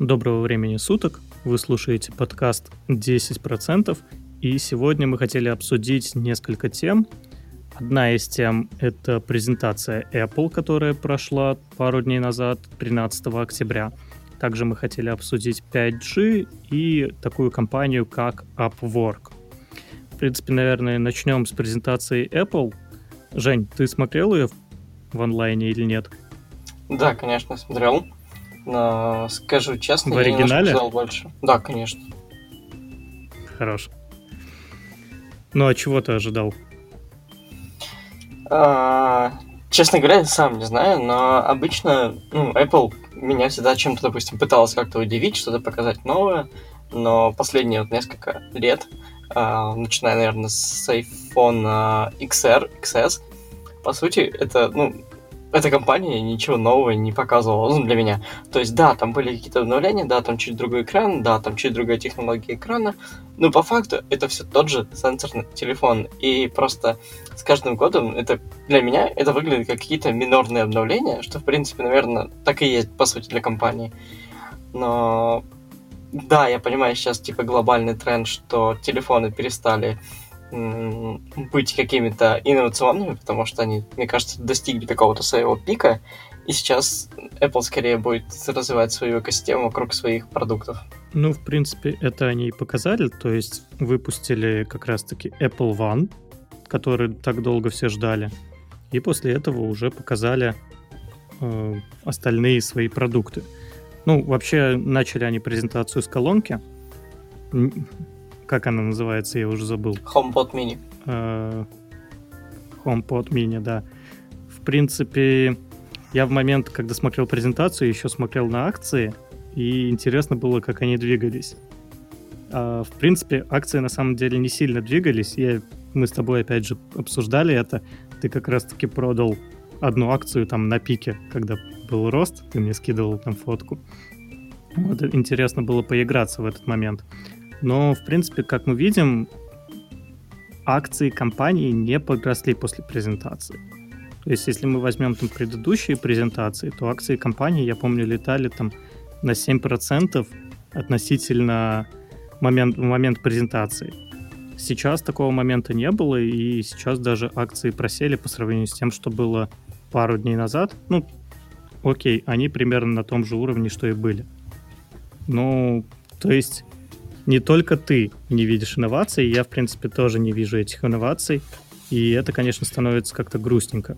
Доброго времени суток. Вы слушаете подкаст 10%. И сегодня мы хотели обсудить несколько тем. Одна из тем — это презентация Apple, которая прошла пару дней назад, 13 октября. Также мы хотели обсудить 5G и такую компанию, как Upwork. В принципе, наверное, начнем с презентации Apple. Жень, ты смотрел ее в онлайне или нет? Да, конечно, смотрел. Но, скажу честно, В оригинале? я больше. Да, конечно. Хорош. Ну, а чего ты ожидал? А, честно говоря, я сам не знаю, но обычно ну, Apple меня всегда чем-то, допустим, пыталась как-то удивить, что-то показать новое, но последние вот несколько лет, а, начиная, наверное, с iPhone XR, XS, по сути, это, ну, эта компания ничего нового не показывала ну, для меня. То есть, да, там были какие-то обновления, да, там чуть другой экран, да, там чуть другая технология экрана, но по факту это все тот же сенсорный телефон. И просто с каждым годом это для меня это выглядит как какие-то минорные обновления, что, в принципе, наверное, так и есть, по сути, для компании. Но да, я понимаю сейчас, типа, глобальный тренд, что телефоны перестали быть какими-то инновационными, потому что они, мне кажется, достигли какого-то своего пика, и сейчас Apple скорее будет развивать свою экосистему вокруг своих продуктов. Ну, в принципе, это они и показали, то есть выпустили как раз-таки Apple One, который так долго все ждали, и после этого уже показали э, остальные свои продукты. Ну, вообще, начали они презентацию с колонки, как она называется, я уже забыл. HomePod Mini. Э, HomePod Mini, да. В принципе, я в момент, когда смотрел презентацию, еще смотрел на акции, и интересно было, как они двигались. А, в принципе, акции на самом деле не сильно двигались. Я, мы с тобой, опять же, обсуждали это. Ты как раз-таки продал одну акцию там на пике, когда был рост, ты мне скидывал там фотку. Вот интересно было поиграться в этот момент. Но, в принципе, как мы видим, акции компании не подросли после презентации. То есть, если мы возьмем там предыдущие презентации, то акции компании, я помню, летали там на 7% относительно момент, момент презентации. Сейчас такого момента не было, и сейчас даже акции просели по сравнению с тем, что было пару дней назад. Ну, окей, они примерно на том же уровне, что и были. Ну, то есть не только ты не видишь инноваций, я, в принципе, тоже не вижу этих инноваций, и это, конечно, становится как-то грустненько.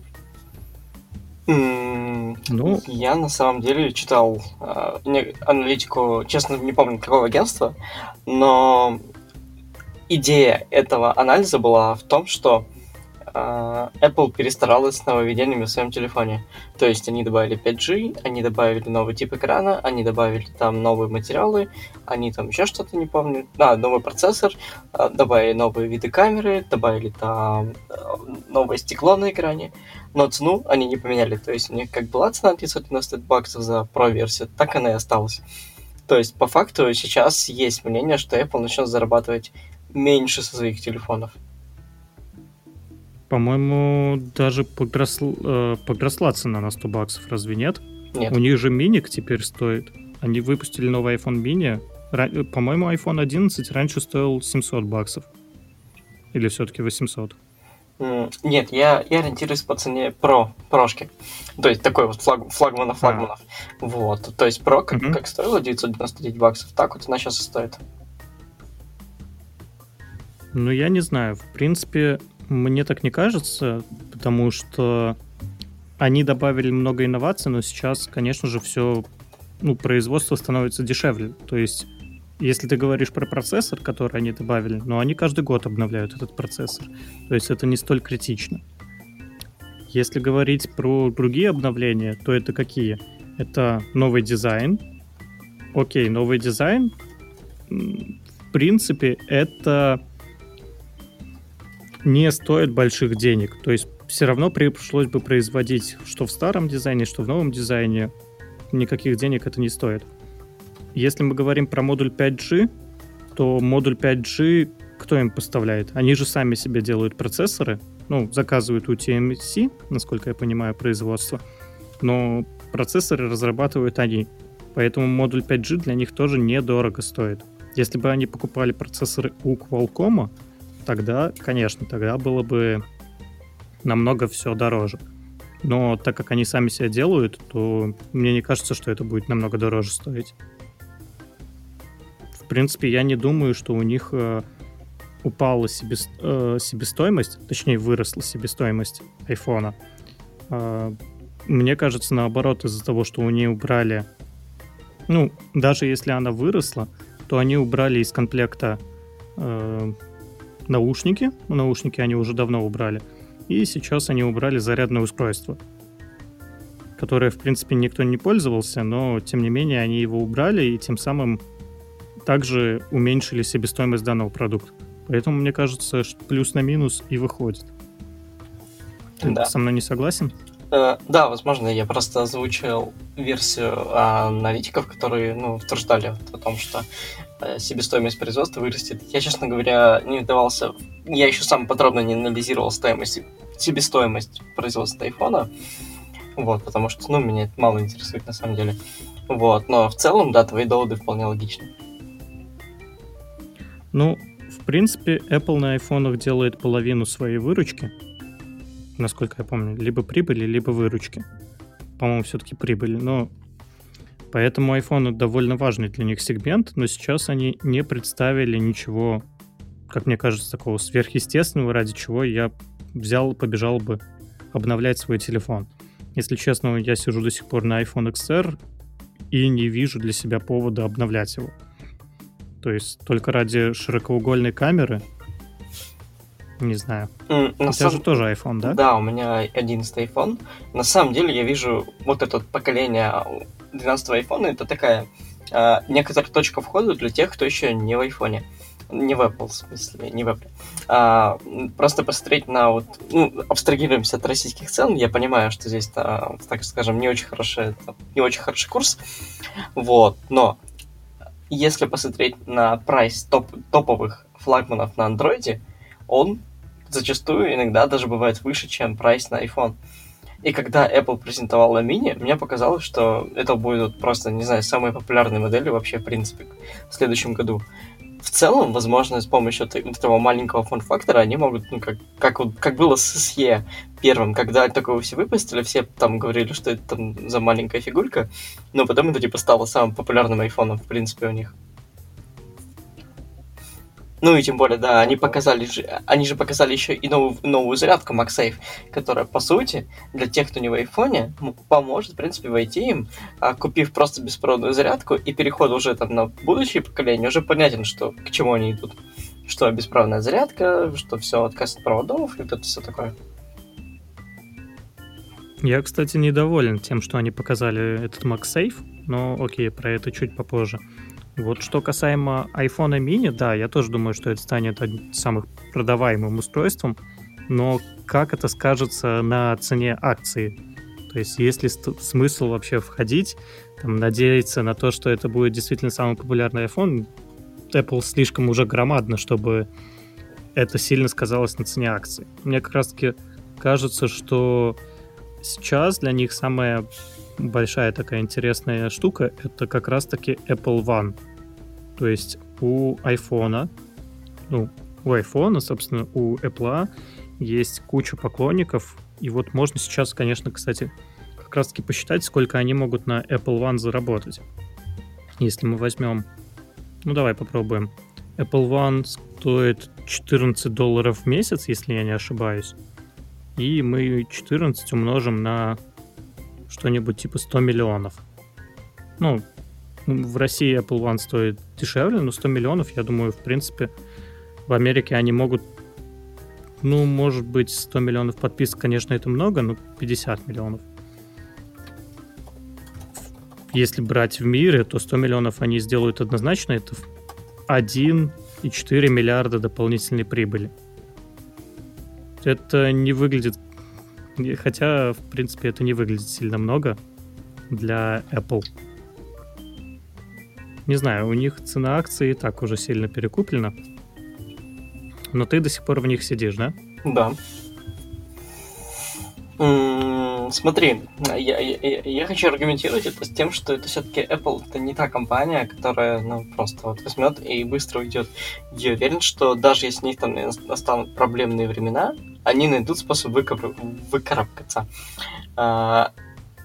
ну, я на самом деле читал э, аналитику, честно, не помню какого агентства, но идея этого анализа была в том, что Apple перестаралась с нововведениями в своем телефоне. То есть они добавили 5G, они добавили новый тип экрана, они добавили там новые материалы, они там еще что-то не помню. Да, новый процессор, а, добавили новые виды камеры, добавили там а, новое стекло на экране. Но цену они не поменяли. То есть у них как была цена 590 баксов за Pro-версию, так она и осталась. То есть по факту сейчас есть мнение, что Apple начнет зарабатывать меньше со своих телефонов. По-моему, даже подросла, э, подросла цена на 100 баксов, разве нет? Нет. У них же миник теперь стоит. Они выпустили новый iPhone mini. Ра- по-моему, iPhone 11 раньше стоил 700 баксов. Или все-таки 800? Нет, я, я ориентируюсь по цене про прошки. То есть такой вот флаг, флагмана флагманов. А. Вот. То есть про как, mm как стоило 999 баксов, так вот она сейчас и стоит. Ну, я не знаю. В принципе, мне так не кажется, потому что они добавили много инноваций, но сейчас, конечно же, все, ну, производство становится дешевле. То есть, если ты говоришь про процессор, который они добавили, но ну, они каждый год обновляют этот процессор. То есть это не столь критично. Если говорить про другие обновления, то это какие? Это новый дизайн. Окей, новый дизайн. В принципе, это не стоит больших денег. То есть все равно пришлось бы производить что в старом дизайне, что в новом дизайне. Никаких денег это не стоит. Если мы говорим про модуль 5G, то модуль 5G кто им поставляет? Они же сами себе делают процессоры, ну, заказывают у TMC, насколько я понимаю, производство, но процессоры разрабатывают они. Поэтому модуль 5G для них тоже недорого стоит. Если бы они покупали процессоры у Qualcomm, тогда, конечно, тогда было бы намного все дороже. Но так как они сами себя делают, то мне не кажется, что это будет намного дороже стоить. В принципе, я не думаю, что у них э, упала себе, э, себестоимость, точнее, выросла себестоимость айфона. Э, мне кажется, наоборот, из-за того, что у них убрали... Ну, даже если она выросла, то они убрали из комплекта э, наушники. Наушники они уже давно убрали. И сейчас они убрали зарядное устройство, которое, в принципе, никто не пользовался, но, тем не менее, они его убрали и тем самым также уменьшили себестоимость данного продукта. Поэтому, мне кажется, плюс на минус и выходит. Ты да. со мной не согласен? Э, да, возможно, я просто озвучил версию аналитиков, которые ну, утверждали о том, что себестоимость производства вырастет. Я, честно говоря, не вдавался... Я еще сам подробно не анализировал стоимость, себестоимость производства айфона. Вот, потому что, ну, меня это мало интересует на самом деле. Вот, но в целом, да, твои доводы вполне логичны. Ну, в принципе, Apple на айфонах делает половину своей выручки, насколько я помню, либо прибыли, либо выручки. По-моему, все-таки прибыли, но поэтому iPhone довольно важный для них сегмент, но сейчас они не представили ничего, как мне кажется, такого сверхъестественного, ради чего я взял, побежал бы обновлять свой телефон. Если честно, я сижу до сих пор на iPhone XR и не вижу для себя повода обновлять его. То есть только ради широкоугольной камеры не знаю. Mm, у тебя сам... же тоже iPhone, да? Да, у меня 11 iPhone. На самом деле я вижу вот это поколение 12 iPhone, это такая э, некоторая точка входа для тех, кто еще не в iPhone. Не в Apple, в смысле, не в Apple. А, просто посмотреть на вот... Ну, абстрагируемся от российских цен. Я понимаю, что здесь, а, так скажем, не очень хороший, не очень хороший курс. Вот, но если посмотреть на прайс топ, топовых флагманов на андроиде, он зачастую иногда даже бывает выше, чем прайс на iPhone. И когда Apple презентовала мини, мне показалось, что это будет просто, не знаю, самой популярной моделью вообще, в принципе, в следующем году. В целом, возможно, с помощью этого маленького фон-фактора они могут, ну, как, как, вот, как было с SE первым, когда такого все выпустили, все там говорили, что это там за маленькая фигурка, но потом это, типа, стало самым популярным айфоном, в принципе, у них. Ну и тем более, да, они показали же, они же показали еще и новую, новую зарядку MagSafe, которая, по сути, для тех, кто не в айфоне, поможет, в принципе, войти им, а, купив просто беспроводную зарядку, и переход уже там на будущее поколение уже понятен, что к чему они идут. Что бесправная зарядка, что все отказ от проводов, и вот это все такое. Я, кстати, недоволен тем, что они показали этот MagSafe, но окей, про это чуть попозже. Вот что касаемо iPhone mini, да, я тоже думаю, что это станет одним из самых продаваемым устройством, но как это скажется на цене акции? То есть есть ли смысл вообще входить, там, надеяться на то, что это будет действительно самый популярный iPhone? Apple слишком уже громадно, чтобы это сильно сказалось на цене акции. Мне как раз-таки кажется, что сейчас для них самая большая такая интересная штука — это как раз-таки Apple One. То есть у iPhone, ну, у iPhone, собственно, у Apple есть куча поклонников, и вот можно сейчас, конечно, кстати, как раз-таки посчитать, сколько они могут на Apple One заработать. Если мы возьмем... Ну, давай попробуем. Apple One стоит 14 долларов в месяц, если я не ошибаюсь. И мы 14 умножим на что-нибудь типа 100 миллионов. Ну, в России Apple One стоит дешевле, но 100 миллионов, я думаю, в принципе, в Америке они могут, ну, может быть, 100 миллионов подписок, конечно, это много, но 50 миллионов. Если брать в мире, то 100 миллионов они сделают однозначно, это 1,4 миллиарда дополнительной прибыли. Это не выглядит Хотя, в принципе, это не выглядит сильно много для Apple. Не знаю, у них цена акции и так уже сильно перекуплена. Но ты до сих пор в них сидишь, да? Да. Смотри, я, я, я хочу аргументировать это с тем, что это все-таки Apple это не та компания, которая ну, просто вот возьмет и быстро уйдет. Я уверен, что даже если у них там настанут проблемные времена, они найдут способ выкарабкаться. А,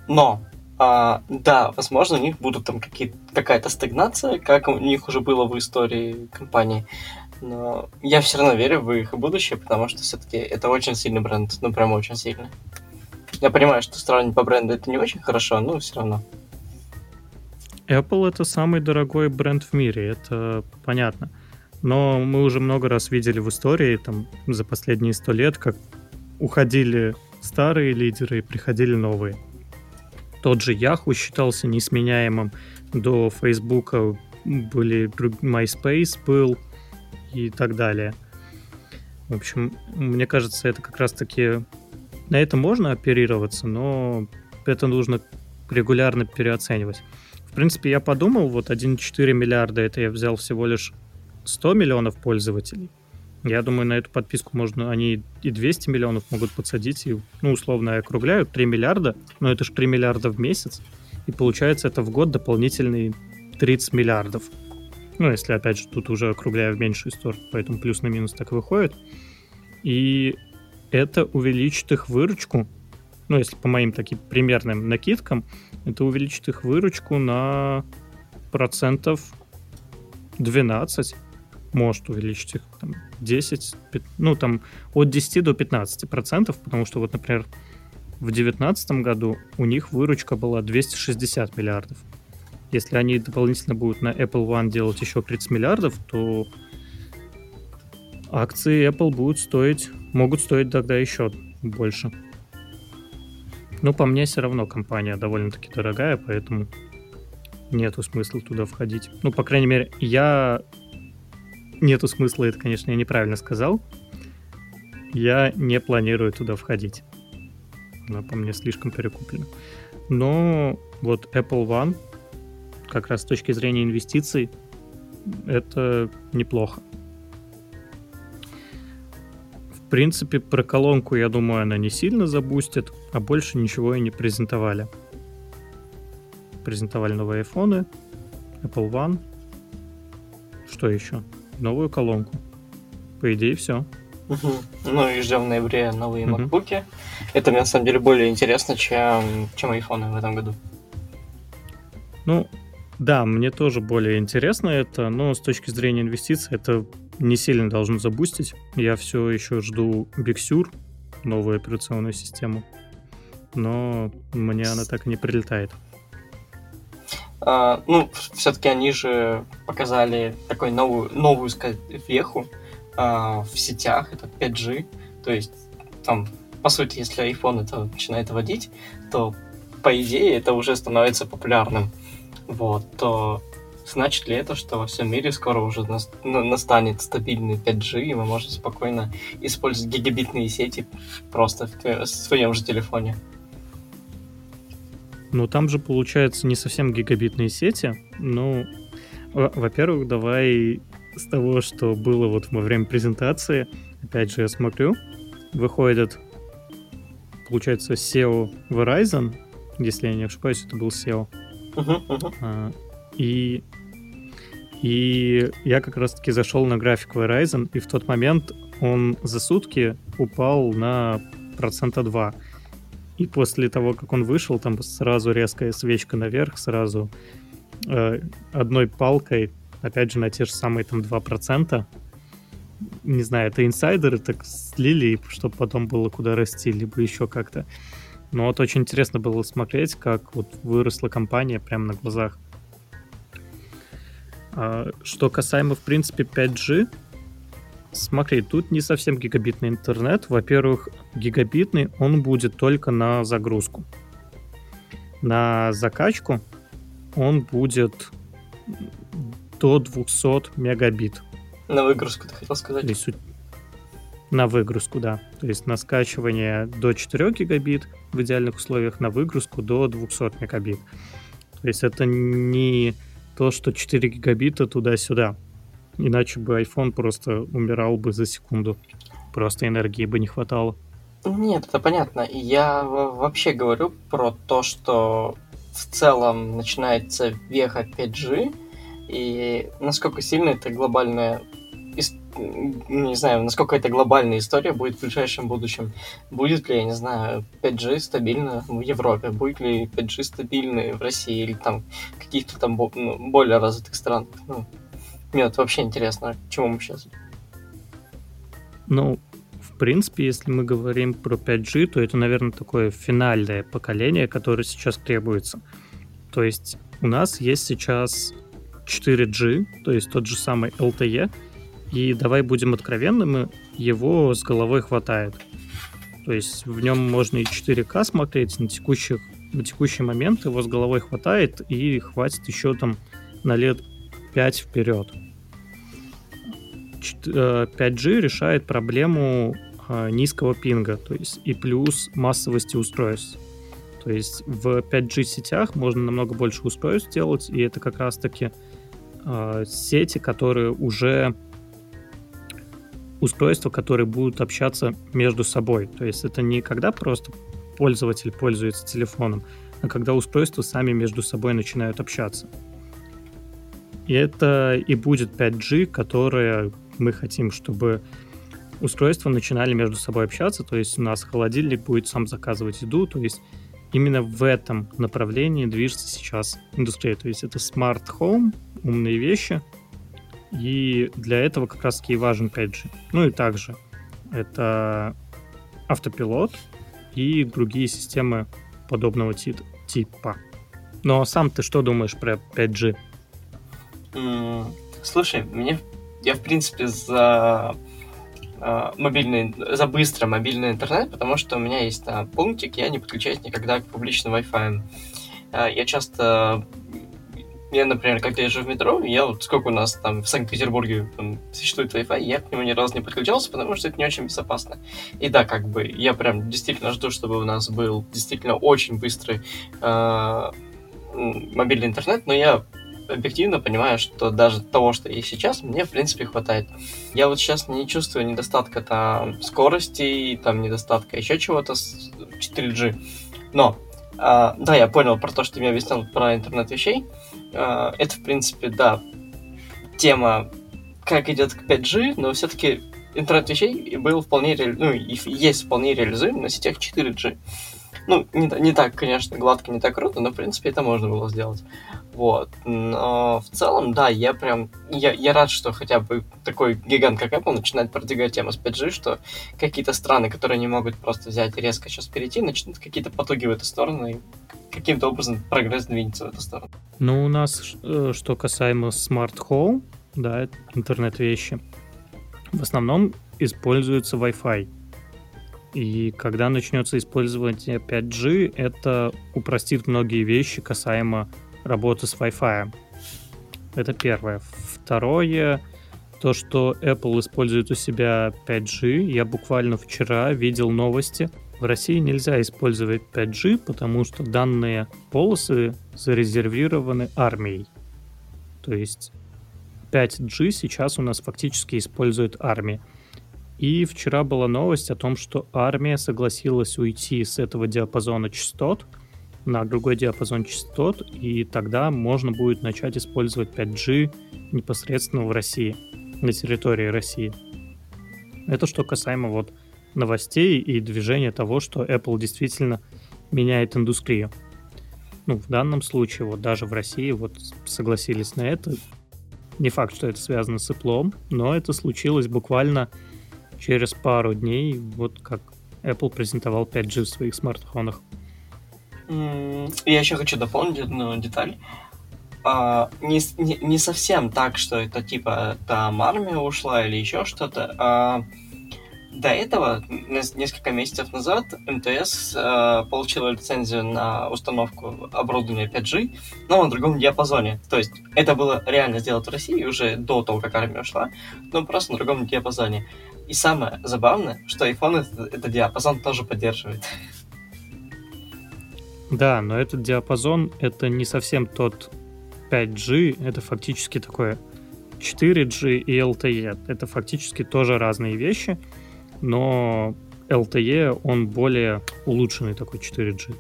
но а, да, возможно, у них будут там какие какая-то стагнация, как у них уже было в истории компании. Но я все равно верю в их будущее, потому что все-таки это очень сильный бренд, ну прям очень сильный. Я понимаю, что сравнивать по бренду это не очень хорошо, но все равно. Apple это самый дорогой бренд в мире, это понятно. Но мы уже много раз видели в истории, там, за последние сто лет, как уходили старые лидеры и приходили новые. Тот же Yahoo считался несменяемым. До Facebook были MySpace был и так далее. В общем, мне кажется, это как раз-таки на это можно оперироваться, но это нужно регулярно переоценивать. В принципе, я подумал, вот 1,4 миллиарда, это я взял всего лишь 100 миллионов пользователей. Я думаю, на эту подписку можно, они и 200 миллионов могут подсадить, и, ну, условно, округляют 3 миллиарда, но это же 3 миллиарда в месяц, и получается это в год дополнительные 30 миллиардов. Ну, если, опять же, тут уже округляю в меньшую сторону, поэтому плюс на минус так выходит. И это увеличит их выручку, ну, если по моим таким примерным накидкам, это увеличит их выручку на процентов 12, может увеличить их там, 10, 5, ну, там от 10 до 15 процентов, потому что вот, например, в 2019 году у них выручка была 260 миллиардов. Если они дополнительно будут на Apple One делать еще 30 миллиардов, то акции Apple будут стоить, могут стоить тогда еще больше. Но по мне все равно компания довольно-таки дорогая, поэтому нету смысла туда входить. Ну, по крайней мере, я... Нету смысла, это, конечно, я неправильно сказал. Я не планирую туда входить. Она по мне слишком перекуплена. Но вот Apple One, как раз с точки зрения инвестиций, это неплохо принципе, про колонку, я думаю, она не сильно забустит, а больше ничего и не презентовали. Презентовали новые айфоны, Apple One. Что еще? Новую колонку. По идее, все. Угу. Ну и ждем в ноябре новые угу. Это мне на самом деле более интересно, чем, чем айфоны в этом году. Ну, да, мне тоже более интересно это, но с точки зрения инвестиций это не сильно должно забустить. Я все еще жду Big Sur, новую операционную систему, но мне она так и не прилетает. А, ну, все-таки они же показали такую новую, новую сказать, веху а, в сетях, это 5G, то есть там, по сути, если iPhone это начинает водить, то по идее это уже становится популярным. Вот, то Значит ли это, что во всем мире скоро уже настанет стабильный 5G, и мы можем спокойно использовать гигабитные сети просто в своем же телефоне? Ну, там же, получается, не совсем гигабитные сети. Ну, во-первых, давай с того, что было вот во время презентации. Опять же, я смотрю, выходит, получается, SEO Verizon, если я не ошибаюсь, это был SEO. Uh-huh, uh-huh. А, и, и я как раз-таки зашел на график Verizon, и в тот момент он за сутки упал на процента 2. И после того, как он вышел, там сразу резкая свечка наверх, сразу э, одной палкой, опять же, на те же самые там 2%. Не знаю, это инсайдеры так слили, чтобы потом было куда расти, либо еще как-то. Но вот очень интересно было смотреть, как вот выросла компания прямо на глазах. А, что касаемо, в принципе, 5G, смотри, тут не совсем гигабитный интернет. Во-первых, гигабитный он будет только на загрузку. На закачку он будет до 200 мегабит. На выгрузку, ты хотел сказать? есть, на выгрузку, да. То есть на скачивание до 4 гигабит в идеальных условиях, на выгрузку до 200 мегабит. То есть это не то, что 4 гигабита туда-сюда. Иначе бы iPhone просто умирал бы за секунду. Просто энергии бы не хватало. Нет, это понятно. Я вообще говорю про то, что в целом начинается веха 5G, и насколько сильно это глобальная не знаю, насколько это глобальная история будет в ближайшем будущем. Будет ли, я не знаю, 5G стабильно в Европе, будет ли 5G стабильно в России или там каких-то там ну, более развитых странах. Ну, мне вот вообще интересно, к чему мы сейчас. Ну, в принципе, если мы говорим про 5G, то это, наверное, такое финальное поколение, которое сейчас требуется. То есть у нас есть сейчас 4G, то есть тот же самый LTE, и давай будем откровенными, его с головой хватает. То есть в нем можно и 4К смотреть, на, текущих, на текущий момент его с головой хватает, и хватит еще там на лет 5 вперед. 5G э, решает проблему э, низкого пинга, то есть и плюс массовости устройств. То есть в 5G сетях можно намного больше устройств делать, и это как раз-таки э, сети, которые уже устройства, которые будут общаться между собой. То есть это не когда просто пользователь пользуется телефоном, а когда устройства сами между собой начинают общаться. И это и будет 5G, которое мы хотим, чтобы устройства начинали между собой общаться, то есть у нас холодильник будет сам заказывать еду, то есть именно в этом направлении движется сейчас индустрия. То есть это smart home, умные вещи — и для этого как раз-таки и важен 5G. Ну и также это автопилот и другие системы подобного типа. Но сам ты что думаешь про 5G? Слушай, мне я в принципе за э, мобильный, за быстро мобильный интернет, потому что у меня есть там пунктик, я не подключаюсь никогда к публичным Wi-Fi. Э, я часто я, например, когда езжу в метро, я вот сколько у нас там в Санкт-Петербурге там, существует Wi-Fi, я к нему ни разу не подключался, потому что это не очень безопасно. И да, как бы я прям действительно жду, чтобы у нас был действительно очень быстрый э, мобильный интернет, но я объективно понимаю, что даже того, что есть сейчас, мне, в принципе, хватает. Я вот сейчас не чувствую недостатка там скорости, там недостатка еще чего-то с 4G. Но, э, да, я понял про то, что ты мне объяснил про интернет вещей. А, это, в принципе, да, тема, как идет к 5G, но все-таки интернет вещей был вполне, ре... ну, есть вполне реализуем на сетях 4G. Ну, не, не так, конечно, гладко, не так круто, но, в принципе, это можно было сделать. Вот. Но в целом, да, я прям... Я, я рад, что хотя бы такой гигант, как Apple, начинает продвигать тему с 5G, что какие-то страны, которые не могут просто взять и резко сейчас перейти, начнут какие-то потуги в эту сторону, и каким-то образом прогресс двинется в эту сторону. Ну, у нас, э, что касаемо Smart Home, да, интернет-вещи, в основном используется Wi-Fi. И когда начнется использование 5G, это упростит многие вещи касаемо работы с Wi-Fi. Это первое. Второе, то, что Apple использует у себя 5G. Я буквально вчера видел новости. В России нельзя использовать 5G, потому что данные полосы зарезервированы армией. То есть 5G сейчас у нас фактически использует армия. И вчера была новость о том, что армия согласилась уйти с этого диапазона частот на другой диапазон частот, и тогда можно будет начать использовать 5G непосредственно в России, на территории России. Это что касаемо вот новостей и движения того, что Apple действительно меняет индустрию. Ну, в данном случае, вот даже в России вот согласились на это. Не факт, что это связано с Apple, но это случилось буквально через пару дней, вот как Apple презентовал 5G в своих смартфонах. Я еще хочу дополнить одну деталь. А, не, не, не совсем так, что это типа там армия ушла или еще что-то. А, до этого, несколько месяцев назад, МТС э, получила лицензию на установку оборудования 5G, но на другом диапазоне. То есть это было реально сделать в России уже до того, как армия ушла, но просто на другом диапазоне. И самое забавное, что iPhone этот, этот диапазон тоже поддерживает. Да, но этот диапазон это не совсем тот 5G, это фактически такое 4G и LTE. Это фактически тоже разные вещи, но LTE, он более улучшенный такой 4G.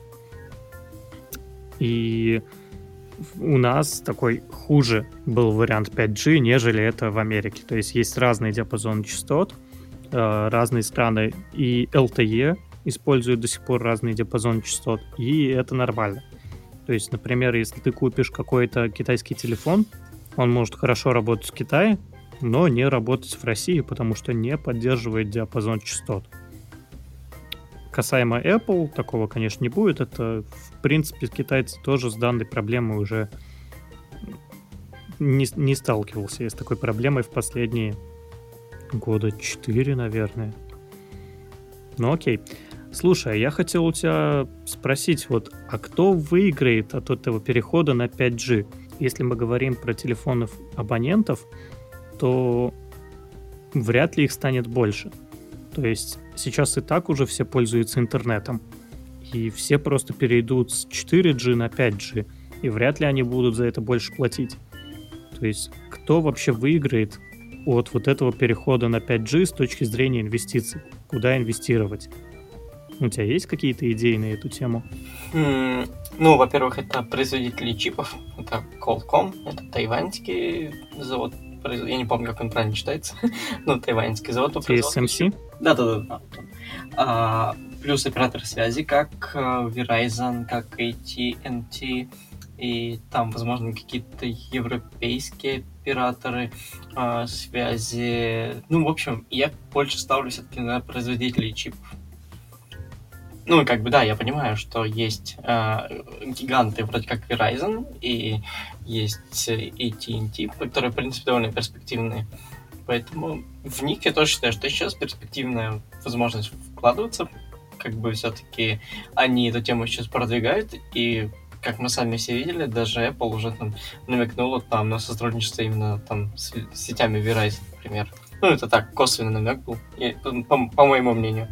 И у нас такой хуже был вариант 5G, нежели это в Америке. То есть есть разные диапазоны частот, разные страны, и LTE используют до сих пор разные диапазоны частот, и это нормально. То есть, например, если ты купишь какой-то китайский телефон, он может хорошо работать в Китае, но не работать в России, потому что не поддерживает диапазон частот. Касаемо Apple, такого, конечно, не будет. Это, в принципе, китайцы тоже с данной проблемой уже не, не сталкивался я с такой проблемой в последние года 4, наверное. Ну окей. Слушай, я хотел у тебя спросить, вот, а кто выиграет от этого перехода на 5G? Если мы говорим про телефонов абонентов, то вряд ли их станет больше. То есть сейчас и так уже все пользуются интернетом. И все просто перейдут с 4G на 5G. И вряд ли они будут за это больше платить. То есть кто вообще выиграет от вот этого перехода на 5G с точки зрения инвестиций? Куда инвестировать? У тебя есть какие-то идеи на эту тему? Mm, ну, во-первых, это производители чипов. Это Qualcomm, это тайваньский завод я не помню, как он правильно читается, ну, тайваньский завод по TSMC? Да-да-да. А, плюс оператор связи, как э, Verizon, как AT&T, и там, возможно, какие-то европейские операторы а, связи. Ну, в общем, я больше ставлю все-таки на производителей чипов. Ну, как бы, да, я понимаю, что есть э, гиганты вроде как Verizon и есть AT&T, которые, в принципе, довольно перспективные. Поэтому в них я тоже считаю, что сейчас перспективная возможность вкладываться. Как бы все-таки они эту тему сейчас продвигают, и как мы сами все видели, даже Apple уже там намекнула там на сотрудничество именно там с, сетями Verizon, например. Ну, это так, косвенный намек был, по, по моему мнению.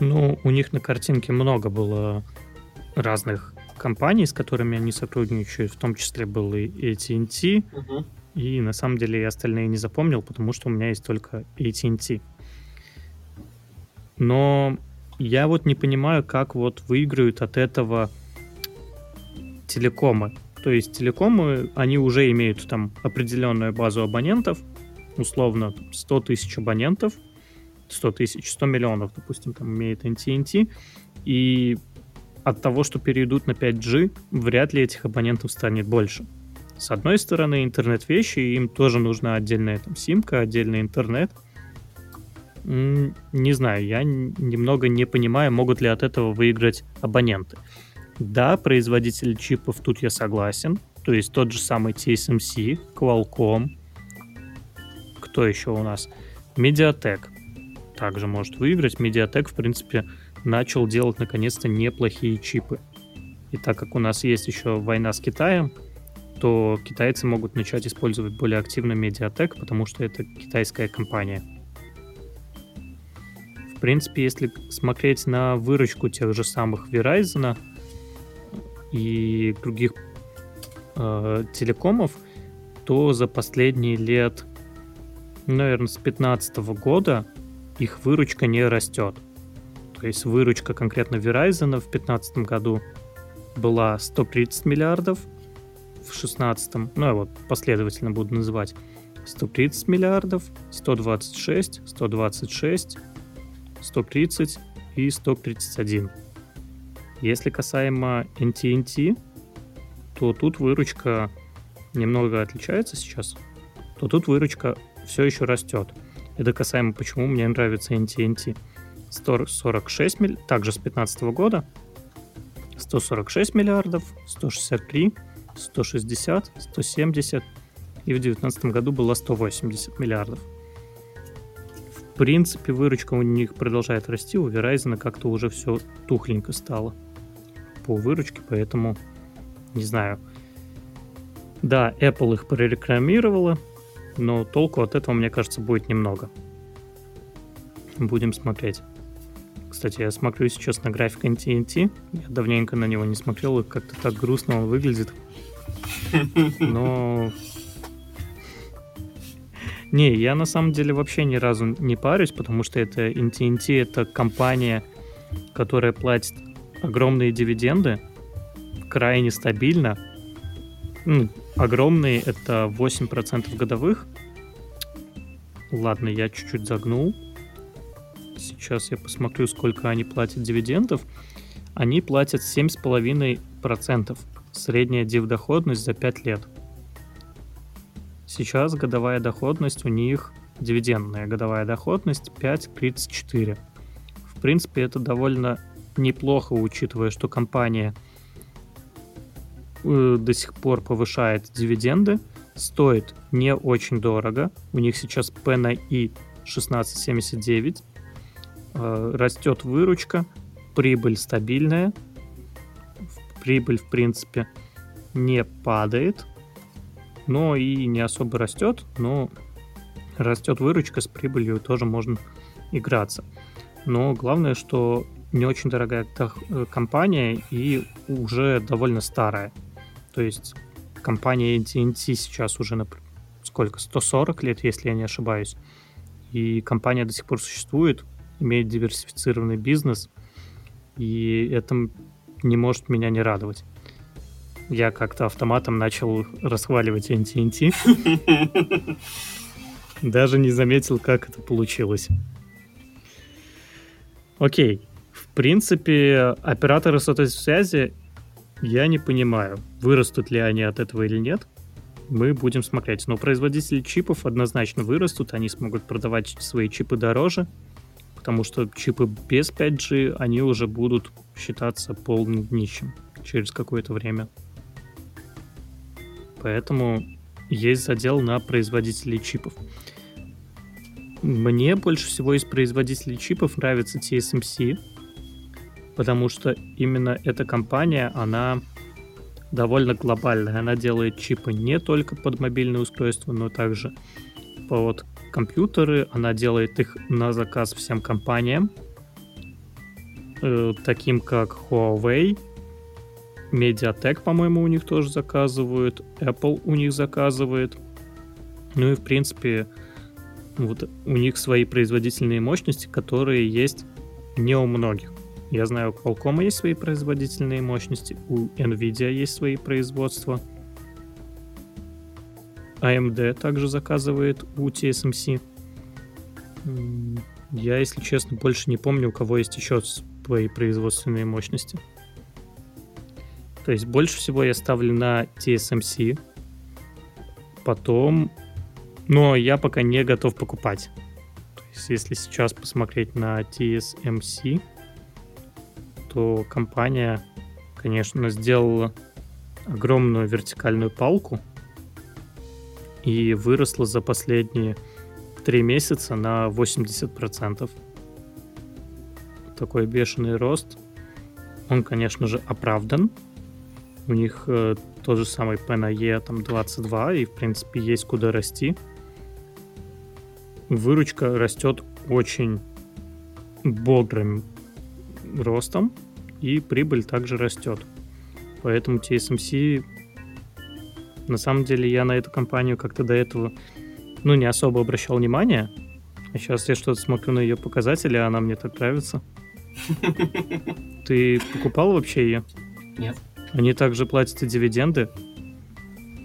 Ну, у них на картинке много было разных компаний, с которыми они сотрудничают, в том числе был и AT&T, uh-huh. и на самом деле я остальные не запомнил, потому что у меня есть только AT&T. Но я вот не понимаю, как вот выиграют от этого телекомы. То есть телекомы, они уже имеют там определенную базу абонентов, условно 100 тысяч абонентов, 100 тысяч, 100 миллионов, допустим, там имеет NTNT, и от того, что перейдут на 5G, вряд ли этих абонентов станет больше. С одной стороны, интернет-вещи, им тоже нужна отдельная там симка, отдельный интернет. Не знаю, я немного не понимаю, могут ли от этого выиграть абоненты. Да, производитель чипов тут я согласен. То есть тот же самый TSMC, Qualcomm. Кто еще у нас? Mediatek также может выиграть. Mediatek, в принципе, начал делать наконец-то неплохие чипы. И так как у нас есть еще война с Китаем, то китайцы могут начать использовать более активно Mediatek, потому что это китайская компания. В принципе, если смотреть на выручку тех же самых Verizon и других э, телекомов, то за последние лет, наверное, с 2015 года их выручка не растет. То есть выручка конкретно Verizon в 2015 году была 130 миллиардов, в 2016, ну я вот последовательно буду называть, 130 миллиардов, 126, 126, 130 и 131. Если касаемо NTNT, то тут выручка немного отличается сейчас, то тут выручка все еще растет. Это касаемо, почему мне нравится NTNT. 146 миллиардов, также с 2015 года, 146 миллиардов, 163, 160, 170, и в 2019 году было 180 миллиардов. Принципе, выручка у них продолжает расти, у Verizon как-то уже все тухленько стало по выручке, поэтому не знаю. Да, Apple их прорекламировала, но толку от этого, мне кажется, будет немного. Будем смотреть. Кстати, я смотрю сейчас на график NTNT. Я давненько на него не смотрел, и как-то так грустно он выглядит. Но Не, я на самом деле вообще ни разу не парюсь, потому что это NTNT, это компания, которая платит огромные дивиденды, крайне стабильно. Ну, огромные — это 8% годовых. Ладно, я чуть-чуть загнул. Сейчас я посмотрю, сколько они платят дивидендов. Они платят 7,5%. Средняя див-доходность за 5 лет. Сейчас годовая доходность у них, дивидендная годовая доходность 5,34. В принципе, это довольно неплохо, учитывая, что компания э, до сих пор повышает дивиденды, стоит не очень дорого. У них сейчас P на I 16,79. Э, растет выручка, прибыль стабильная. Прибыль, в принципе, не падает, но и не особо растет, но растет выручка с прибылью, тоже можно играться. Но главное, что не очень дорогая э, компания и уже довольно старая. То есть компания AT&T сейчас уже на сколько? 140 лет, если я не ошибаюсь. И компания до сих пор существует, имеет диверсифицированный бизнес, и это не может меня не радовать. Я как-то автоматом начал расхваливать AT&T. Даже не заметил, как это получилось. Окей. В принципе, операторы сотовой связи я не понимаю, вырастут ли они от этого или нет. Мы будем смотреть. Но производители чипов однозначно вырастут, они смогут продавать свои чипы дороже, потому что чипы без 5G, они уже будут считаться полным днищем через какое-то время. Поэтому есть задел на производителей чипов. Мне больше всего из производителей чипов нравится TSMC, потому что именно эта компания, она довольно глобальная. Она делает чипы не только под мобильные устройства, но также под компьютеры. Она делает их на заказ всем компаниям, э, таким как Huawei, Mediatek, по-моему, у них тоже заказывают, Apple у них заказывает. Ну и, в принципе, вот у них свои производительные мощности, которые есть не у многих. Я знаю, у Qualcomm есть свои производительные мощности, у Nvidia есть свои производства. AMD также заказывает у TSMC. Я, если честно, больше не помню, у кого есть еще свои производственные мощности. То есть больше всего я ставлю на TSMC. Потом... Но я пока не готов покупать. То есть если сейчас посмотреть на TSMC, что компания, конечно, сделала огромную вертикальную палку и выросла за последние три месяца на 80%. Такой бешеный рост. Он, конечно же, оправдан. У них э, тот же самый P на E, там 22, и, в принципе, есть куда расти. Выручка растет очень бодрым ростом и прибыль также растет. Поэтому TSMC, на самом деле, я на эту компанию как-то до этого, ну, не особо обращал внимания. А сейчас я что-то смотрю на ее показатели, а она мне так нравится. Ты покупал вообще ее? Нет. Они также платят и дивиденды.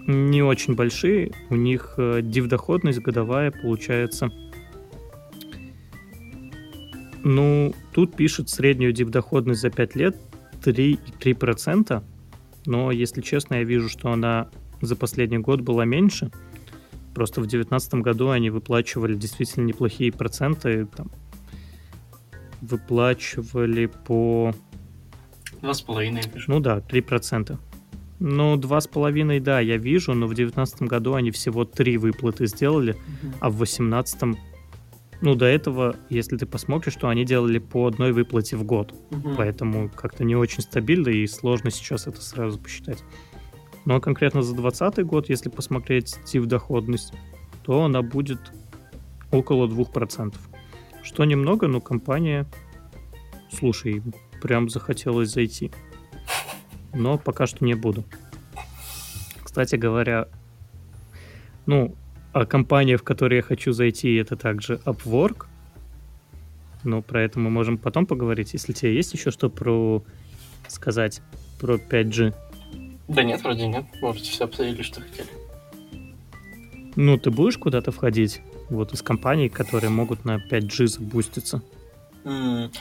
Не очень большие. У них э, див-доходность годовая получается ну, тут пишут среднюю дипдоходность за 5 лет 3,3%, но, если честно, я вижу, что она за последний год была меньше. Просто в 2019 году они выплачивали действительно неплохие проценты. Там, выплачивали по... 2,5, Ну да, 3%. Ну, 2,5, да, я вижу, но в 2019 году они всего 3 выплаты сделали, угу. а в 2018 ну, до этого, если ты посмотришь, что они делали по одной выплате в год. Угу. Поэтому как-то не очень стабильно и сложно сейчас это сразу посчитать. Но конкретно за 2020 год, если посмотреть тип доходность, то она будет около 2%. Что немного, но компания, слушай, прям захотелось зайти. Но пока что не буду. Кстати говоря, ну, А компания, в которую я хочу зайти, это также Upwork. Ну, про это мы можем потом поговорить. Если тебе есть еще что про сказать про 5G. Да нет, вроде нет. Можете все обсудили, что хотели. Ну, ты будешь куда-то входить? Вот из компаний, которые могут на 5G запуститься? Mm,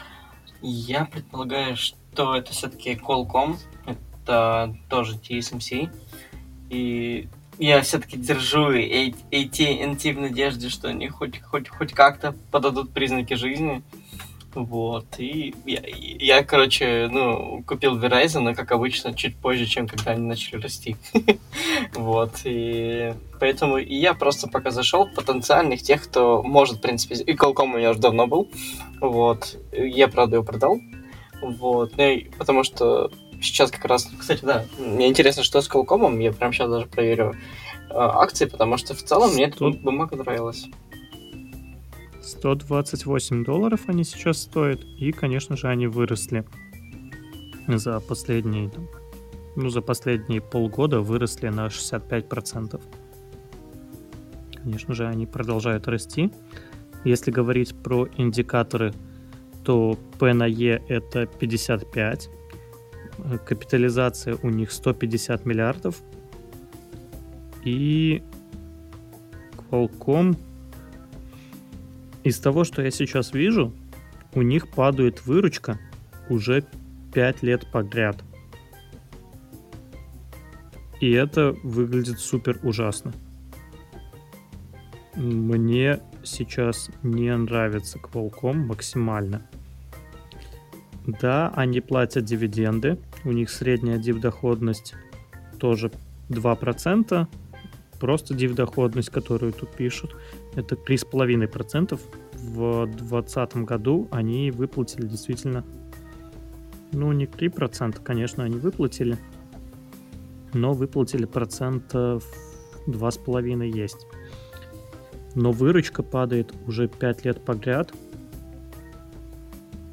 я предполагаю, что это все-таки Qualcomm. Это тоже TSMC. И я все-таки держу AT&T в надежде, что они хоть, хоть, хоть как-то подадут признаки жизни. Вот, и я, я, короче, ну, купил Verizon, как обычно, чуть позже, чем когда они начали расти. вот, и поэтому и я просто пока зашел потенциальных тех, кто может, в принципе, и Qualcomm у меня уже давно был, вот, я, правда, его продал, вот, ну, потому что сейчас как раз, кстати, да, мне интересно, что с Qualcomm, я прямо сейчас даже проверю э, акции, потому что в целом мне эта бумага нравилась. 128 долларов они сейчас стоят, и, конечно же, они выросли за последние, ну, за последние полгода выросли на 65%. Конечно же, они продолжают расти. Если говорить про индикаторы, то P на E это 55, капитализация у них 150 миллиардов, и Qualcomm из того, что я сейчас вижу, у них падает выручка уже 5 лет подряд. И это выглядит супер ужасно. Мне сейчас не нравится Qualcomm максимально. Да, они платят дивиденды. У них средняя див-доходность тоже 2%. Просто див-доходность, которую тут пишут это 3,5%. В 2020 году они выплатили действительно, ну не 3%, конечно, они выплатили, но выплатили процентов 2,5 есть. Но выручка падает уже 5 лет подряд,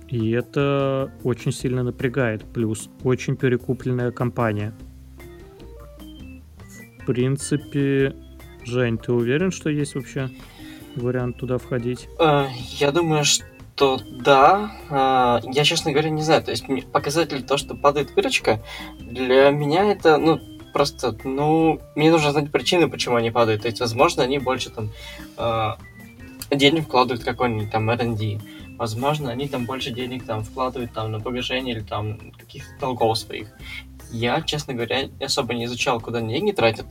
и это очень сильно напрягает. Плюс очень перекупленная компания. В принципе, Жень, ты уверен, что есть вообще вариант туда входить? Э, я думаю, что да. Э, я, честно говоря, не знаю. То есть показатель то, что падает выручка, для меня это, ну, просто, ну, мне нужно знать причины, почему они падают. То есть, возможно, они больше там э, денег вкладывают какой-нибудь там R&D. Возможно, они там больше денег там вкладывают там на погашение или там каких-то долгов своих. Я, честно говоря, особо не изучал, куда деньги тратят.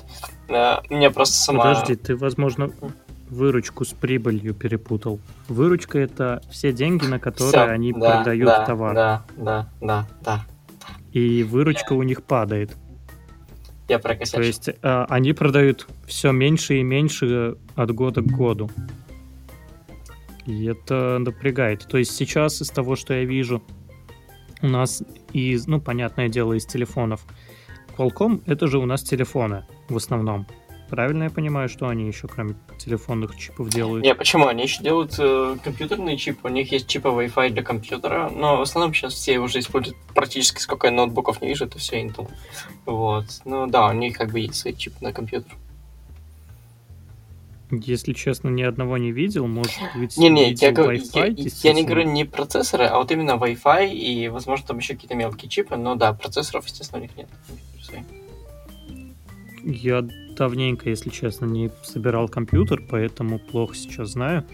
Э, мне просто сама... Подожди, ты, возможно, выручку с прибылью перепутал. Выручка это все деньги, на которые Всё, они да, продают да, товар. Да, да, да, да. И выручка у них падает. Я прокосячил. То есть э, они продают все меньше и меньше от года к году. И это напрягает. То есть сейчас из того, что я вижу, у нас из, ну, понятное дело, из телефонов. Qualcomm — это же у нас телефоны в основном. Правильно я понимаю, что они еще кроме телефонных чипов делают? Не, почему? Они еще делают э, компьютерные чипы. У них есть чипы Wi-Fi для компьютера, но в основном сейчас все уже используют практически сколько я ноутбуков не вижу, это все Intel. Вот. Ну да, у них как бы есть свои чипы на компьютер. Если честно, ни одного не видел, может быть, не, не, я, Wi-Fi, я, я не говорю не процессоры, а вот именно Wi-Fi и, возможно, там еще какие-то мелкие чипы, но да, процессоров, естественно, у них нет. Я давненько, если честно, не собирал компьютер, поэтому плохо сейчас знаю.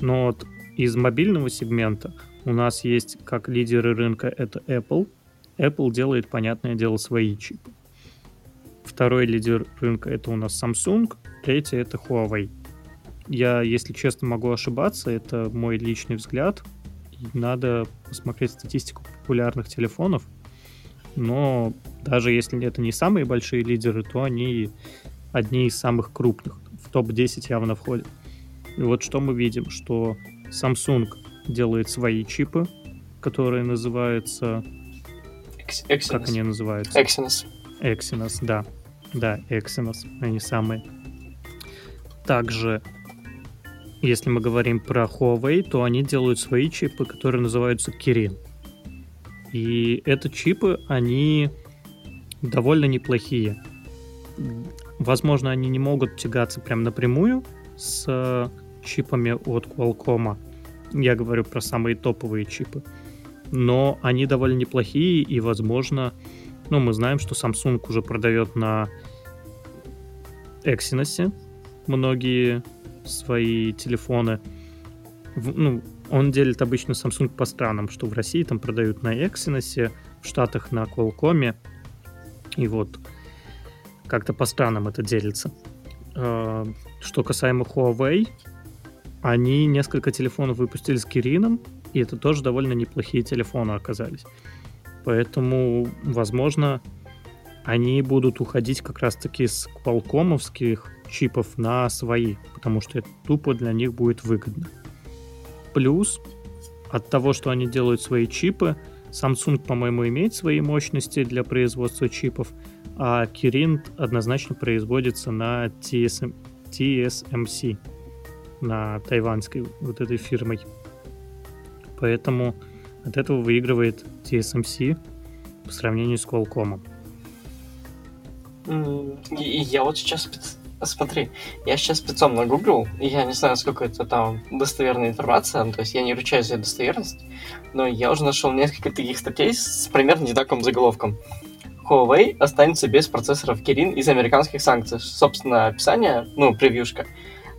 Но вот из мобильного сегмента у нас есть как лидеры рынка это Apple. Apple делает, понятное дело, свои чипы. Второй лидер рынка это у нас Samsung, третий это Huawei. Я, если честно, могу ошибаться, это мой личный взгляд. надо посмотреть статистику популярных телефонов. Но даже если это не самые большие лидеры, то они одни из самых крупных. В топ-10 явно входят. И вот что мы видим, что Samsung делает свои чипы, которые называются... Exynos. Как они называются? Exynos. Exynos, да. Да, Exynos, они самые. Также, если мы говорим про Huawei, то они делают свои чипы, которые называются Kirin. И это чипы, они довольно неплохие. возможно, они не могут тягаться прям напрямую с чипами от Qualcomm. Я говорю про самые топовые чипы. Но они довольно неплохие, и, возможно, ну, мы знаем, что Samsung уже продает на Exynos многие свои телефоны. Ну, он делит обычно Samsung по странам, что в России там продают на Exynos, в Штатах на Qualcomm. И вот как-то по странам это делится. А, что касаемо Huawei, они несколько телефонов выпустили с Кирином, и это тоже довольно неплохие телефоны оказались. Поэтому, возможно, они будут уходить как раз-таки с квалкомовских чипов на свои, потому что это тупо для них будет выгодно. Плюс от того, что они делают свои чипы, Samsung, по-моему, имеет свои мощности для производства чипов, а Kirin однозначно производится на TSM, TSMC, на тайванской вот этой фирмой. Поэтому от этого выигрывает TSMC по сравнению с Qualcomm. И, и я вот сейчас Смотри, я сейчас спецом нагуглил, и я не знаю, сколько это там достоверная информация, ну, то есть я не ручаюсь за достоверность, но я уже нашел несколько таких статей с примерно не таким заголовком. Huawei останется без процессоров Kirin из американских санкций. Собственно, описание, ну, превьюшка.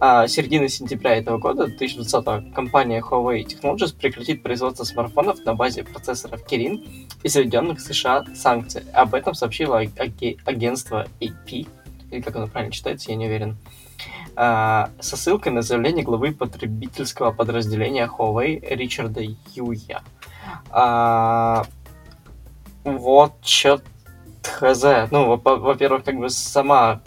А середины сентября этого года, 2020 компания Huawei Technologies прекратит производство смартфонов на базе процессоров Kirin из введенных в США санкций. Об этом сообщило агентство AP или как оно правильно читается, я не уверен, а, со ссылкой на заявление главы потребительского подразделения Huawei Ричарда Юя. А, вот что хз. Ну, во-первых, как бы сама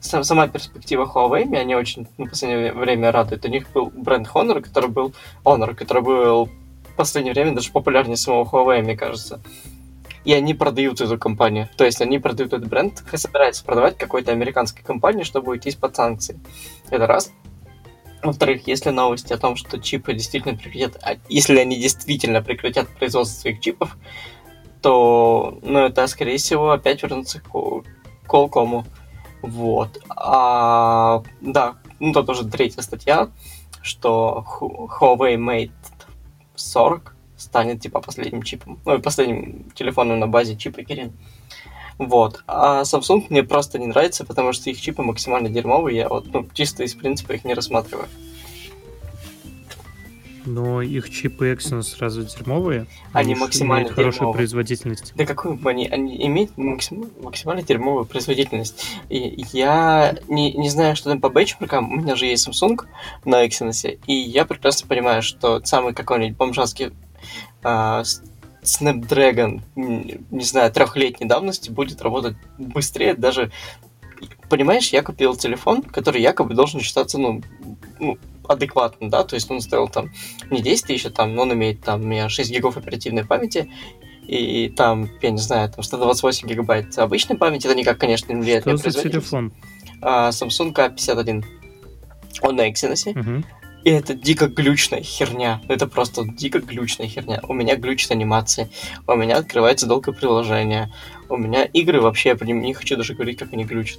сама перспектива Huawei меня не очень в последнее время радует. У них был бренд Honor, который был Honor, который был в последнее время даже популярнее самого Huawei, мне кажется и они продают эту компанию. То есть они продают этот бренд, собираются продавать какой-то американской компании, чтобы уйти из-под санкций. Это раз. Во-вторых, если новости о том, что чипы действительно прекратят, а если они действительно прекратят производство своих чипов, то, ну, это, скорее всего, опять вернутся к Qualcomm. Вот. А, да, ну, тут уже третья статья, что Huawei Mate 40 станет типа последним чипом, ну и последним телефоном на базе чипа Kirin. Вот. А Samsung мне просто не нравится, потому что их чипы максимально дерьмовые, я вот, ну, чисто из принципа их не рассматриваю. Но их чипы Exynos сразу дерьмовые. Они, максимально хорошую дерьмовые. производительность. Да какую они, они имеют максим, максимально дерьмовую производительность. И я не, не знаю, что там по бенчмаркам. У меня же есть Samsung на Exynos, и я прекрасно понимаю, что самый какой-нибудь бомжатский а, Snapdragon, не знаю, трехлетней давности будет работать быстрее даже... Понимаешь, я купил телефон, который якобы должен считаться, ну, ну адекватно, да, то есть он стоил там не 10 тысяч, а там, он имеет там у меня 6 гигов оперативной памяти, и там, я не знаю, там 128 гигабайт обычной памяти, это никак, конечно, не влияет Что на за телефон? А, Samsung A51. Он на Exynos. Угу. И это дико глючная херня. Это просто дико глючная херня. У меня глючит анимация. У меня открывается долгое приложение. У меня игры вообще, я не хочу даже говорить, как они глючат.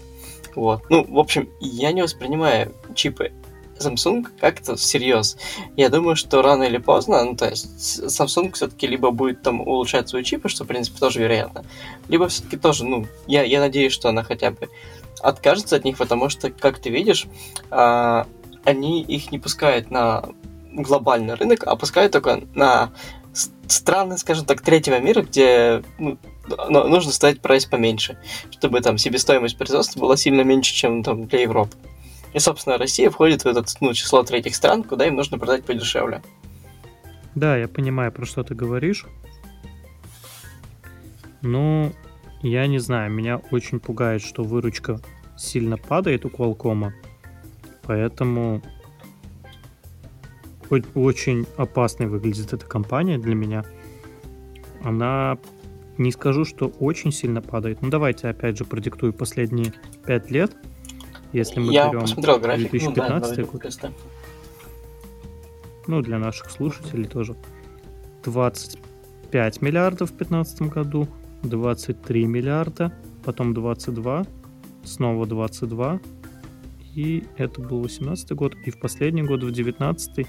Вот. Ну, в общем, я не воспринимаю чипы Samsung как-то всерьез. Я думаю, что рано или поздно, ну, то есть Samsung все-таки либо будет там улучшать свои чипы, что, в принципе, тоже вероятно, либо все-таки тоже, ну, я, я надеюсь, что она хотя бы откажется от них, потому что, как ты видишь, а, они их не пускают на глобальный рынок, а пускают только на страны, скажем так, третьего мира, где ну, нужно ставить прайс поменьше, чтобы там себестоимость производства была сильно меньше, чем там для Европы. И, собственно, Россия входит в это ну, число третьих стран, куда им нужно продать подешевле. Да, я понимаю, про что ты говоришь. Ну, я не знаю, меня очень пугает, что выручка сильно падает у Qualcomm. Поэтому очень опасной выглядит эта компания для меня. Она не скажу, что очень сильно падает. Ну давайте опять же продиктую последние пять лет. Если мы Я берем посмотрел график, 2015 ну, да, год. Просто. Ну, для наших слушателей тоже. 25 миллиардов в 2015 году, 23 миллиарда, потом 22, снова 22, и это был 18 год, и в последний год, в 19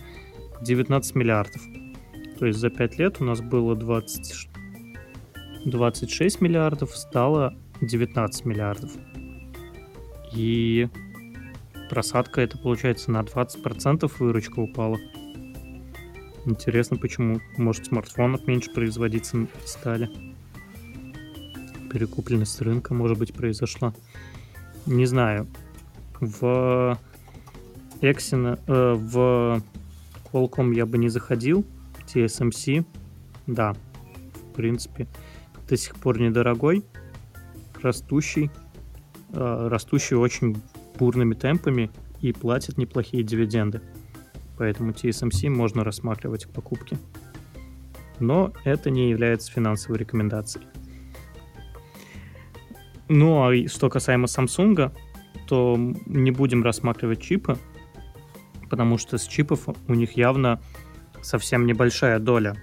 19 миллиардов. То есть за 5 лет у нас было 20, 26 миллиардов, стало 19 миллиардов. И просадка это получается на 20% выручка упала. Интересно, почему? Может, смартфонов меньше производиться стали? Перекупленность рынка, может быть, произошла. Не знаю. В Exynos, э, в Qualcomm я бы не заходил. TSMC, да, в принципе, до сих пор недорогой, растущий, э, растущий очень бурными темпами и платит неплохие дивиденды. Поэтому TSMC можно рассматривать к покупке. Но это не является финансовой рекомендацией. Ну а что касаемо Samsung, то не будем рассматривать чипы, потому что с чипов у них явно совсем небольшая доля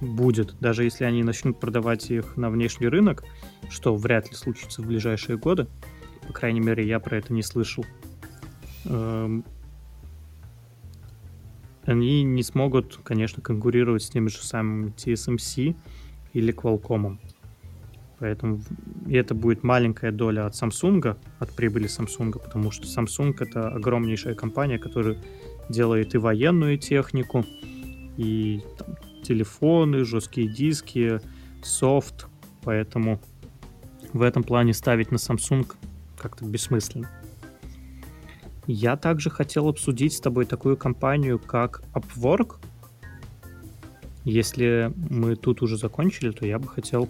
будет, даже если они начнут продавать их на внешний рынок, что вряд ли случится в ближайшие годы. По крайней мере, я про это не слышал. Эм, они не смогут, конечно, конкурировать с теми же самыми TSMC или Qualcomm. Поэтому это будет маленькая доля от Samsung, от прибыли Samsung, потому что Samsung это огромнейшая компания, которая делает и военную технику, и там, телефоны, жесткие диски, софт. Поэтому в этом плане ставить на Samsung как-то бессмысленно. Я также хотел обсудить с тобой такую компанию, как Upwork. Если мы тут уже закончили, то я бы хотел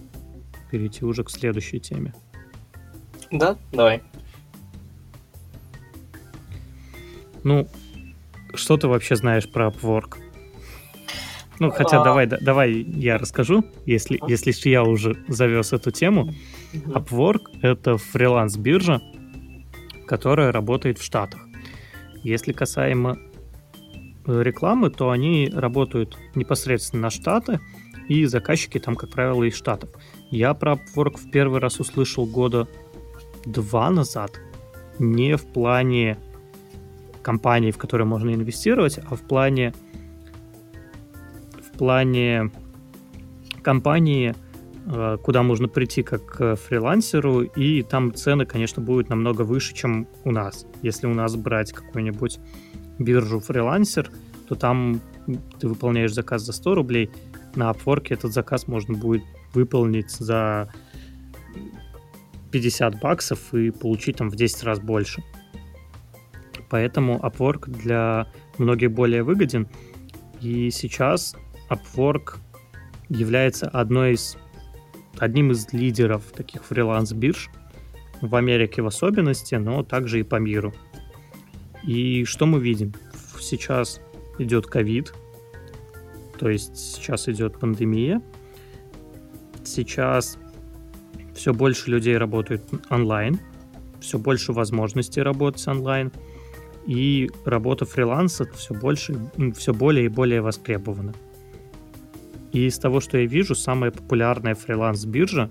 перейти уже к следующей теме. Да, давай. Ну, что ты вообще знаешь про Upwork? Ну, хотя а... давай, да, давай я расскажу, если, если я уже завез эту тему. Upwork — это фриланс-биржа, которая работает в Штатах. Если касаемо э, рекламы, то они работают непосредственно на Штаты, и заказчики там, как правило, из Штатов. Я про Upwork в первый раз услышал года два назад, не в плане компании, в которые можно инвестировать, а в плане в плане компании, куда можно прийти как фрилансеру, и там цены, конечно, будут намного выше, чем у нас. Если у нас брать какую-нибудь биржу фрилансер, то там ты выполняешь заказ за 100 рублей, на Upwork этот заказ можно будет выполнить за 50 баксов и получить там в 10 раз больше. Поэтому Upwork для многих более выгоден. И сейчас Upwork является одной из, одним из лидеров таких фриланс-бирж, в Америке в особенности, но также и по миру. И что мы видим? Сейчас идет ковид, то есть сейчас идет пандемия, сейчас все больше людей работают онлайн, все больше возможностей работать онлайн, и работа фриланса все больше, все более и более востребована. И из того, что я вижу, самая популярная фриланс-биржа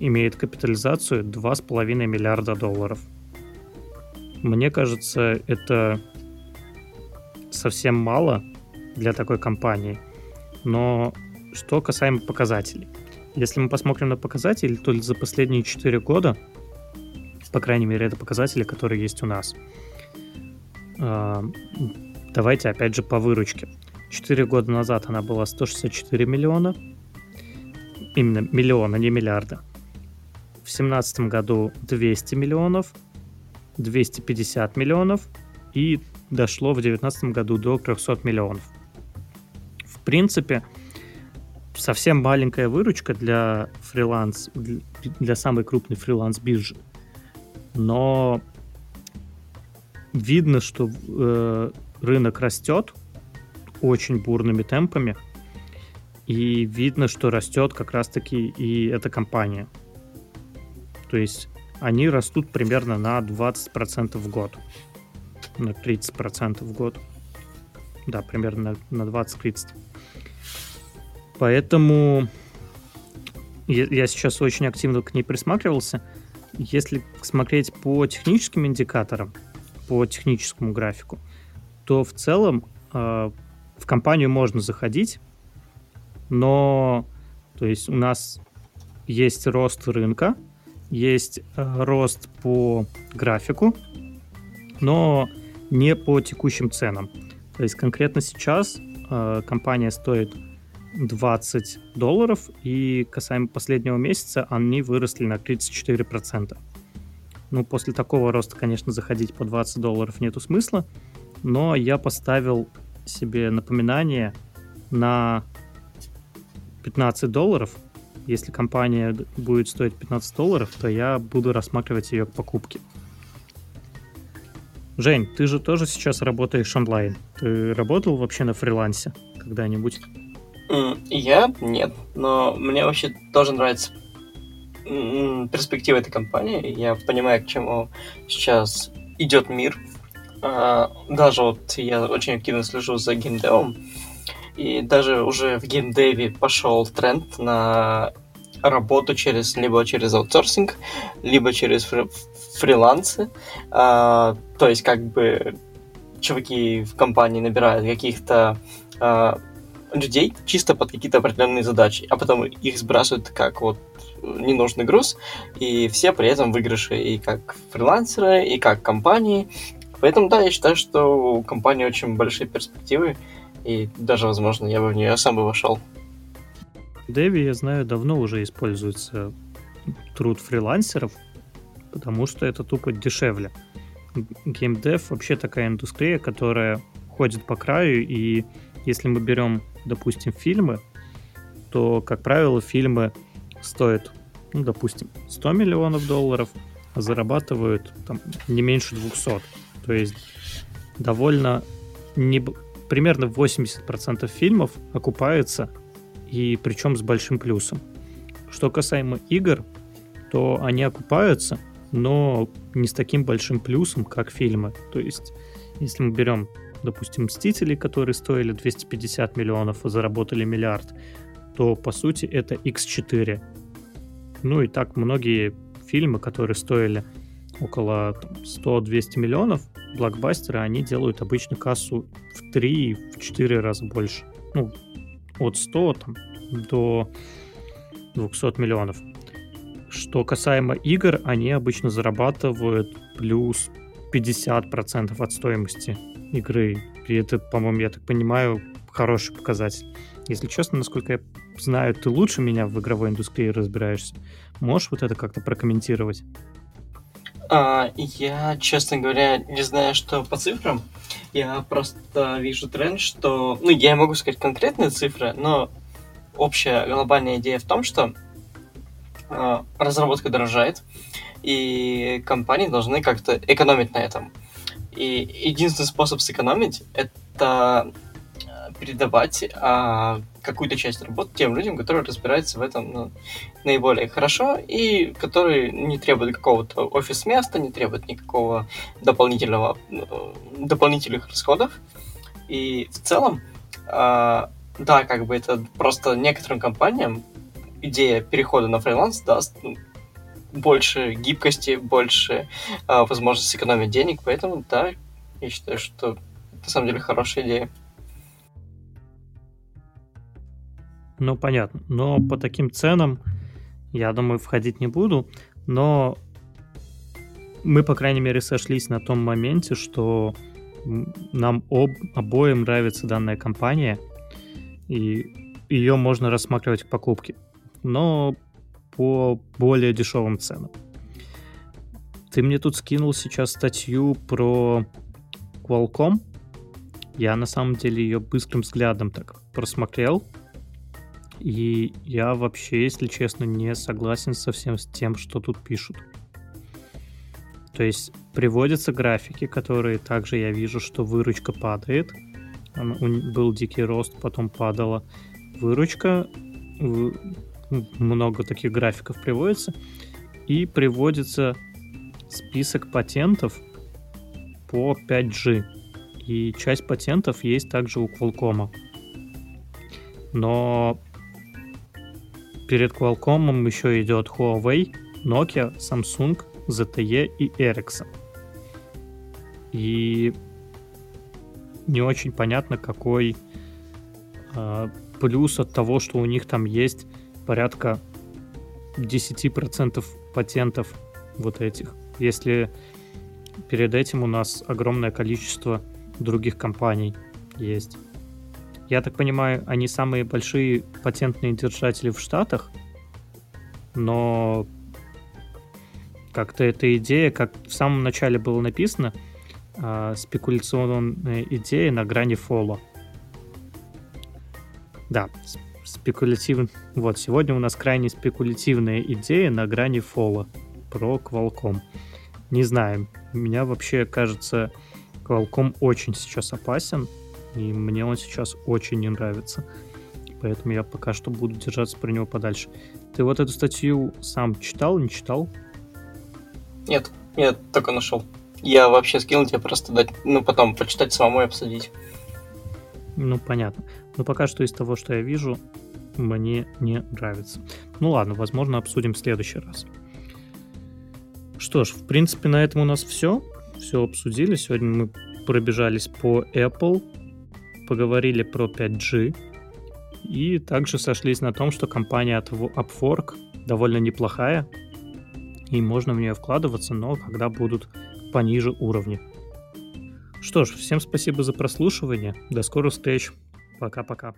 имеет капитализацию 2,5 миллиарда долларов. Мне кажется, это совсем мало для такой компании. Но что касаемо показателей. Если мы посмотрим на показатели, то за последние 4 года, по крайней мере, это показатели, которые есть у нас. А, давайте опять же по выручке. 4 года назад она была 164 миллиона. Именно миллиона, не миллиарда. В 2017 году 200 миллионов, 250 миллионов и дошло в 2019 году до 300 миллионов. В принципе, совсем маленькая выручка для фриланс, для самой крупной фриланс-биржи. Но видно, что э, рынок растет очень бурными темпами. И видно, что растет как раз-таки и эта компания. То есть они растут примерно на 20% в год. На 30% в год. Да, примерно на 20-30%. Поэтому я сейчас очень активно к ней присматривался. если смотреть по техническим индикаторам, по техническому графику, то в целом э, в компанию можно заходить, но то есть у нас есть рост рынка, есть э, рост по графику, но не по текущим ценам. То есть конкретно сейчас э, компания стоит 20 долларов, и касаемо последнего месяца они выросли на 34%. Ну, после такого роста, конечно, заходить по 20 долларов нету смысла, но я поставил себе напоминание на 15 долларов. Если компания будет стоить 15 долларов, то я буду рассматривать ее к покупке. Жень, ты же тоже сейчас работаешь онлайн. Ты работал вообще на фрилансе когда-нибудь? Я нет, но мне вообще тоже нравится перспектива этой компании. Я понимаю, к чему сейчас идет мир. А, даже вот я очень активно слежу за геймдевом, и даже уже в геймдеве пошел тренд на работу через либо через аутсорсинг, либо через фри фрилансы. А, то есть как бы чуваки в компании набирают каких-то а, людей чисто под какие-то определенные задачи, а потом их сбрасывают как вот ненужный груз, и все при этом выигрыши и как фрилансеры, и как компании. Поэтому, да, я считаю, что у компании очень большие перспективы, и даже, возможно, я бы в нее сам бы вошел. Дэви, я знаю, давно уже используется труд фрилансеров, потому что это тупо дешевле. Геймдев вообще такая индустрия, которая ходит по краю, и если мы берем, допустим, фильмы, то, как правило, фильмы стоят, ну, допустим, 100 миллионов долларов, а зарабатывают там, не меньше 200. То есть довольно не, примерно 80% фильмов окупаются, и причем с большим плюсом. Что касаемо игр, то они окупаются, но не с таким большим плюсом, как фильмы. То есть, если мы берем, допустим, «Мстители», которые стоили 250 миллионов, а заработали миллиард, то, по сути, это X4. Ну и так многие фильмы, которые стоили около 100-200 миллионов, блокбастеры, они делают обычно кассу в 3-4 раза больше. Ну, от 100 там, до 200 миллионов. Что касаемо игр, они обычно зарабатывают плюс 50% от стоимости игры. И это, по-моему, я так понимаю, хороший показатель. Если честно, насколько я знаю, ты лучше меня в игровой индустрии разбираешься. Можешь вот это как-то прокомментировать? А, я, честно говоря, не знаю, что по цифрам. Я просто вижу тренд, что... Ну, я могу сказать конкретные цифры, но общая глобальная идея в том, что э, разработка дорожает, и компании должны как-то экономить на этом. И единственный способ сэкономить — это передавать а, какую-то часть работы тем людям, которые разбираются в этом ну, наиболее хорошо и которые не требуют какого-то офис-места, не требуют никакого дополнительного, ну, дополнительных расходов. И в целом, а, да, как бы это просто некоторым компаниям идея перехода на фриланс даст ну, больше гибкости, больше а, возможности сэкономить денег, поэтому да, я считаю, что на самом деле хорошая идея. Ну, понятно. Но по таким ценам, я думаю, входить не буду. Но мы, по крайней мере, сошлись на том моменте, что нам об, обоим нравится данная компания, и ее можно рассматривать к покупке. Но по более дешевым ценам. Ты мне тут скинул сейчас статью про Qualcomm. Я на самом деле ее быстрым взглядом так просмотрел. И я вообще, если честно, не согласен совсем с тем, что тут пишут. То есть приводятся графики, которые также я вижу, что выручка падает. Был дикий рост, потом падала выручка. Много таких графиков приводится. И приводится список патентов по 5G. И часть патентов есть также у Qualcomm. Но перед Qualcomm еще идет Huawei, Nokia, Samsung, ZTE и Ericsson. И не очень понятно, какой э, плюс от того, что у них там есть порядка 10% патентов вот этих. Если перед этим у нас огромное количество других компаний есть. Я так понимаю, они самые большие патентные держатели в Штатах, но как-то эта идея, как в самом начале было написано, э, спекуляционная идея на грани фола. Да, спекулятивный. Вот, сегодня у нас крайне спекулятивная идея на грани фола про Qualcomm. Не знаю, меня вообще кажется, Qualcomm очень сейчас опасен, и мне он сейчас очень не нравится. Поэтому я пока что буду держаться про него подальше. Ты вот эту статью сам читал, не читал? Нет, я только нашел. Я вообще скинул тебе просто дать, ну, потом почитать самому и обсудить. Ну, понятно. Но пока что из того, что я вижу, мне не нравится. Ну ладно, возможно, обсудим в следующий раз. Что ж, в принципе, на этом у нас все. Все обсудили. Сегодня мы пробежались по Apple, поговорили про 5G и также сошлись на том, что компания от Upwork довольно неплохая, и можно в нее вкладываться, но когда будут пониже уровни. Что ж, всем спасибо за прослушивание. До скорых встреч. Пока-пока.